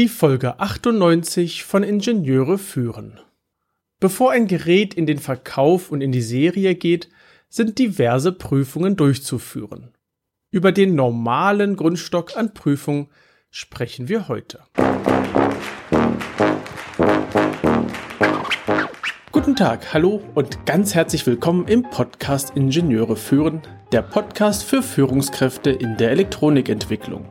Die Folge 98 von Ingenieure führen. Bevor ein Gerät in den Verkauf und in die Serie geht, sind diverse Prüfungen durchzuführen. Über den normalen Grundstock an Prüfungen sprechen wir heute. Guten Tag, hallo und ganz herzlich willkommen im Podcast Ingenieure führen, der Podcast für Führungskräfte in der Elektronikentwicklung.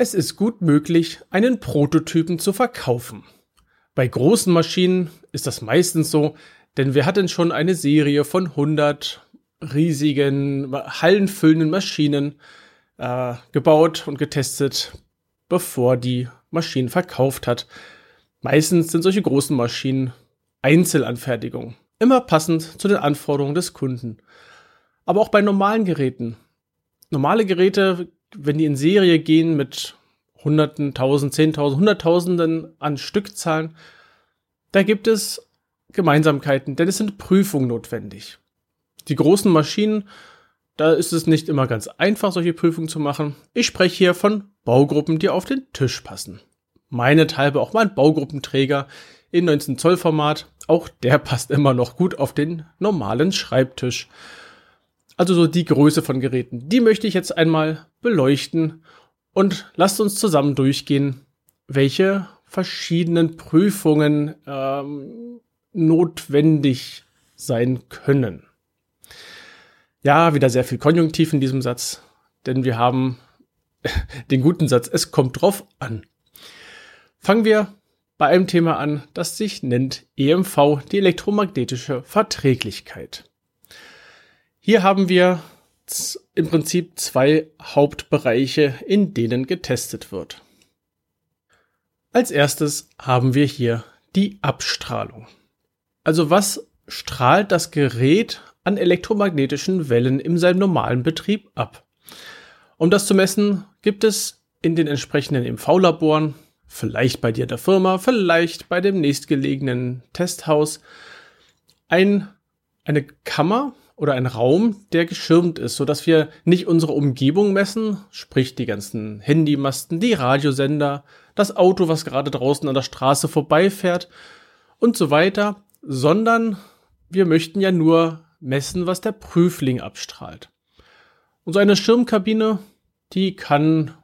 Es ist gut möglich, einen Prototypen zu verkaufen. Bei großen Maschinen ist das meistens so, denn wir hatten schon eine Serie von 100 riesigen, hallenfüllenden Maschinen äh, gebaut und getestet, bevor die Maschinen verkauft hat. Meistens sind solche großen Maschinen Einzelanfertigung, immer passend zu den Anforderungen des Kunden. Aber auch bei normalen Geräten. Normale Geräte wenn die in Serie gehen mit Hunderten, Tausend, Zehntausend, Hunderttausenden an Stückzahlen, da gibt es Gemeinsamkeiten, denn es sind Prüfungen notwendig. Die großen Maschinen, da ist es nicht immer ganz einfach, solche Prüfungen zu machen. Ich spreche hier von Baugruppen, die auf den Tisch passen. Meinethalbe auch mein Baugruppenträger in 19 Zoll Format, auch der passt immer noch gut auf den normalen Schreibtisch. Also so die Größe von Geräten. Die möchte ich jetzt einmal beleuchten und lasst uns zusammen durchgehen, welche verschiedenen Prüfungen ähm, notwendig sein können. Ja, wieder sehr viel Konjunktiv in diesem Satz, denn wir haben den guten Satz, es kommt drauf an. Fangen wir bei einem Thema an, das sich nennt EMV, die elektromagnetische Verträglichkeit. Hier haben wir im Prinzip zwei Hauptbereiche, in denen getestet wird. Als erstes haben wir hier die Abstrahlung. Also was strahlt das Gerät an elektromagnetischen Wellen in seinem normalen Betrieb ab? Um das zu messen, gibt es in den entsprechenden EMV-Laboren, vielleicht bei dir der Firma, vielleicht bei dem nächstgelegenen Testhaus, ein, eine Kammer, oder ein Raum, der geschirmt ist, so dass wir nicht unsere Umgebung messen, sprich die ganzen Handymasten, die Radiosender, das Auto, was gerade draußen an der Straße vorbeifährt und so weiter, sondern wir möchten ja nur messen, was der Prüfling abstrahlt. Und so eine Schirmkabine, die kann,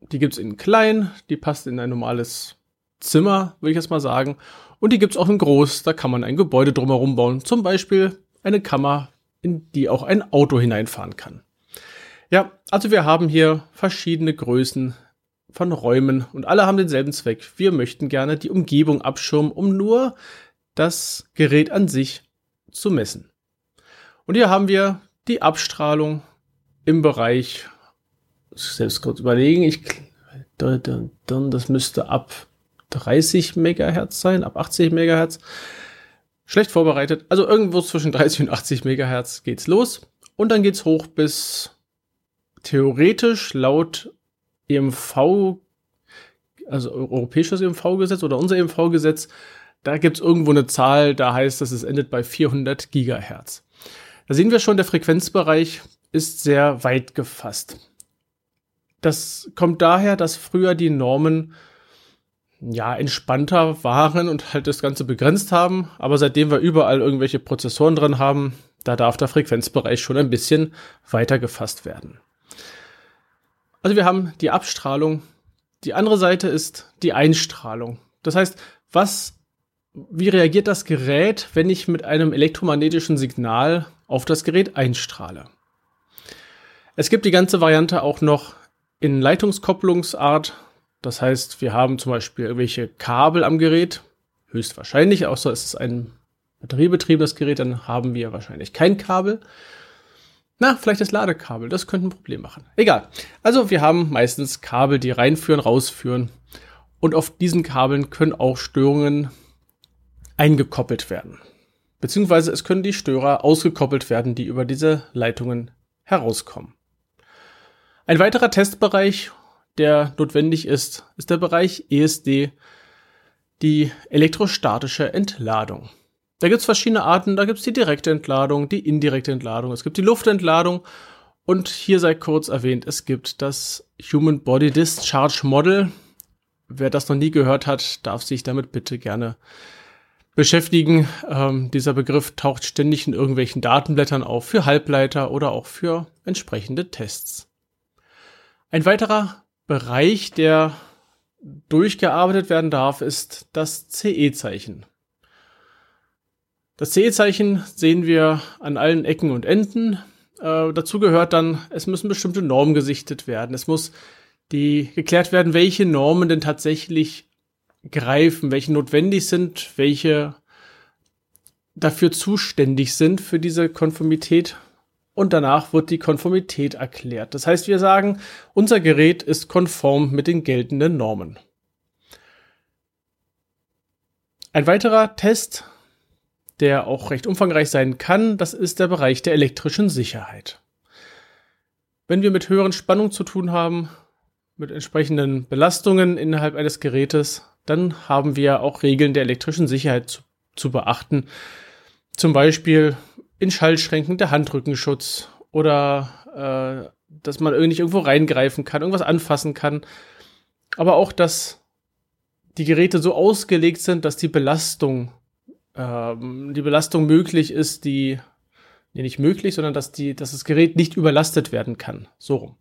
die gibt's in klein, die passt in ein normales Zimmer, würde ich jetzt mal sagen. Und die gibt's auch in groß, da kann man ein Gebäude drumherum bauen. Zum Beispiel eine Kammer in die auch ein Auto hineinfahren kann. Ja, also wir haben hier verschiedene Größen von Räumen und alle haben denselben Zweck. Wir möchten gerne die Umgebung abschirmen, um nur das Gerät an sich zu messen. Und hier haben wir die Abstrahlung im Bereich, selbst kurz überlegen, ich, das müsste ab 30 Megahertz sein, ab 80 Megahertz. Schlecht vorbereitet. Also irgendwo zwischen 30 und 80 Megahertz geht's los. Und dann geht's hoch bis theoretisch laut EMV, also europäisches EMV-Gesetz oder unser EMV-Gesetz, da gibt's irgendwo eine Zahl, da heißt es, es endet bei 400 Gigahertz. Da sehen wir schon, der Frequenzbereich ist sehr weit gefasst. Das kommt daher, dass früher die Normen ja, entspannter waren und halt das Ganze begrenzt haben. Aber seitdem wir überall irgendwelche Prozessoren drin haben, da darf der Frequenzbereich schon ein bisschen weiter gefasst werden. Also wir haben die Abstrahlung. Die andere Seite ist die Einstrahlung. Das heißt, was, wie reagiert das Gerät, wenn ich mit einem elektromagnetischen Signal auf das Gerät einstrahle? Es gibt die ganze Variante auch noch in Leitungskopplungsart, das heißt, wir haben zum Beispiel irgendwelche Kabel am Gerät, höchstwahrscheinlich, außer es ist ein batteriebetriebenes Gerät, dann haben wir wahrscheinlich kein Kabel. Na, vielleicht das Ladekabel, das könnte ein Problem machen. Egal. Also wir haben meistens Kabel, die reinführen, rausführen. Und auf diesen Kabeln können auch Störungen eingekoppelt werden. Beziehungsweise es können die Störer ausgekoppelt werden, die über diese Leitungen herauskommen. Ein weiterer Testbereich, der notwendig ist, ist der Bereich ESD, die elektrostatische Entladung. Da gibt es verschiedene Arten, da gibt es die direkte Entladung, die indirekte Entladung, es gibt die Luftentladung und hier sei kurz erwähnt, es gibt das Human Body Discharge Model. Wer das noch nie gehört hat, darf sich damit bitte gerne beschäftigen. Ähm, dieser Begriff taucht ständig in irgendwelchen Datenblättern auf für Halbleiter oder auch für entsprechende Tests. Ein weiterer Bereich, der durchgearbeitet werden darf, ist das CE-Zeichen. Das CE-Zeichen sehen wir an allen Ecken und Enden. Äh, dazu gehört dann, es müssen bestimmte Normen gesichtet werden. Es muss die geklärt werden, welche Normen denn tatsächlich greifen, welche notwendig sind, welche dafür zuständig sind für diese Konformität. Und danach wird die Konformität erklärt. Das heißt, wir sagen, unser Gerät ist konform mit den geltenden Normen. Ein weiterer Test, der auch recht umfangreich sein kann, das ist der Bereich der elektrischen Sicherheit. Wenn wir mit höheren Spannungen zu tun haben, mit entsprechenden Belastungen innerhalb eines Gerätes, dann haben wir auch Regeln der elektrischen Sicherheit zu, zu beachten. Zum Beispiel in Schaltschränken der Handrückenschutz oder äh, dass man irgendwie irgendwo reingreifen kann, irgendwas anfassen kann. Aber auch, dass die Geräte so ausgelegt sind, dass die Belastung, ähm, die Belastung möglich ist, die, nee, nicht möglich, sondern dass die, dass das Gerät nicht überlastet werden kann. So rum.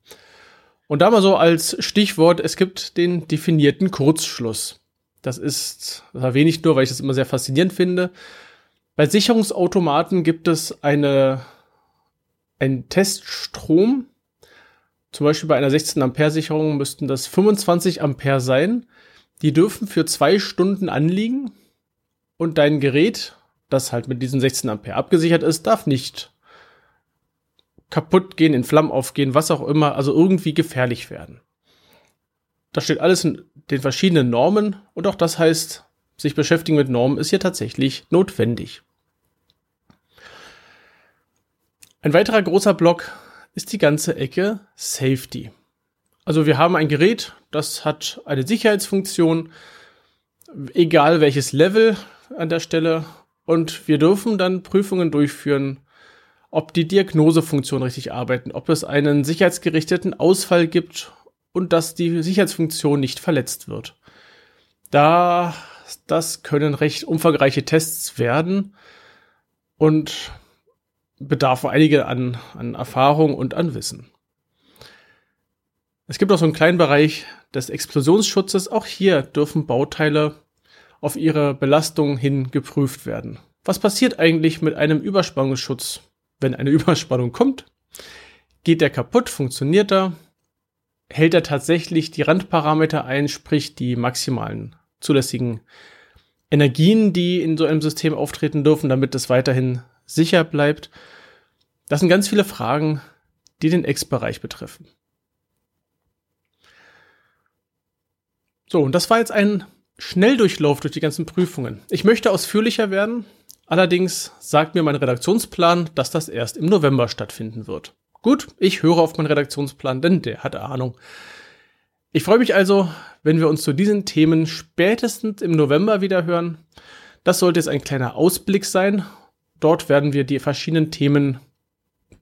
Und da mal so als Stichwort, es gibt den definierten Kurzschluss. Das ist, das erwähne ich nur, weil ich das immer sehr faszinierend finde. Bei Sicherungsautomaten gibt es eine, einen Teststrom. Zum Beispiel bei einer 16 Ampere Sicherung müssten das 25 Ampere sein. Die dürfen für zwei Stunden anliegen und dein Gerät, das halt mit diesen 16 Ampere abgesichert ist, darf nicht kaputt gehen, in Flammen aufgehen, was auch immer, also irgendwie gefährlich werden. Das steht alles in den verschiedenen Normen und auch das heißt, sich beschäftigen mit Normen ist hier tatsächlich notwendig. Ein weiterer großer Block ist die ganze Ecke Safety. Also wir haben ein Gerät, das hat eine Sicherheitsfunktion, egal welches Level an der Stelle. Und wir dürfen dann Prüfungen durchführen, ob die Diagnosefunktionen richtig arbeiten, ob es einen sicherheitsgerichteten Ausfall gibt und dass die Sicherheitsfunktion nicht verletzt wird. Da, das können recht umfangreiche Tests werden und bedarf einige an, an Erfahrung und an Wissen. Es gibt auch so einen kleinen Bereich des Explosionsschutzes. Auch hier dürfen Bauteile auf ihre Belastung hin geprüft werden. Was passiert eigentlich mit einem Überspannungsschutz, wenn eine Überspannung kommt? Geht der kaputt? Funktioniert er? hält er tatsächlich die Randparameter ein, sprich die maximalen zulässigen Energien, die in so einem System auftreten dürfen, damit es weiterhin sicher bleibt. Das sind ganz viele Fragen, die den X-Bereich betreffen. So, und das war jetzt ein Schnelldurchlauf durch die ganzen Prüfungen. Ich möchte ausführlicher werden, allerdings sagt mir mein Redaktionsplan, dass das erst im November stattfinden wird. Gut, ich höre auf meinen Redaktionsplan, denn der hat Ahnung. Ich freue mich also, wenn wir uns zu diesen Themen spätestens im November wieder hören. Das sollte jetzt ein kleiner Ausblick sein. Dort werden wir die verschiedenen Themen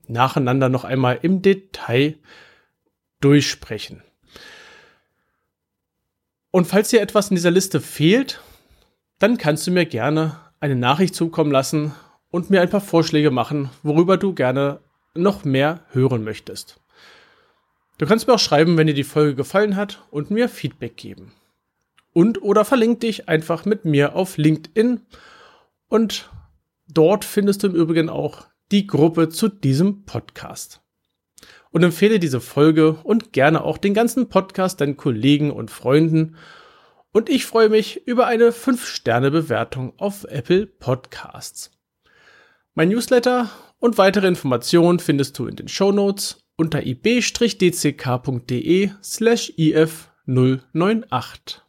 nacheinander noch einmal im Detail durchsprechen. Und falls dir etwas in dieser Liste fehlt, dann kannst du mir gerne eine Nachricht zukommen lassen und mir ein paar Vorschläge machen, worüber du gerne noch mehr hören möchtest. Du kannst mir auch schreiben, wenn dir die Folge gefallen hat und mir Feedback geben. Und oder verlink dich einfach mit mir auf LinkedIn und dort findest du im Übrigen auch die Gruppe zu diesem Podcast. Und empfehle diese Folge und gerne auch den ganzen Podcast deinen Kollegen und Freunden. Und ich freue mich über eine 5-Sterne-Bewertung auf Apple Podcasts. Mein Newsletter und weitere Informationen findest du in den Show Notes unter ib-dck.de slash if098.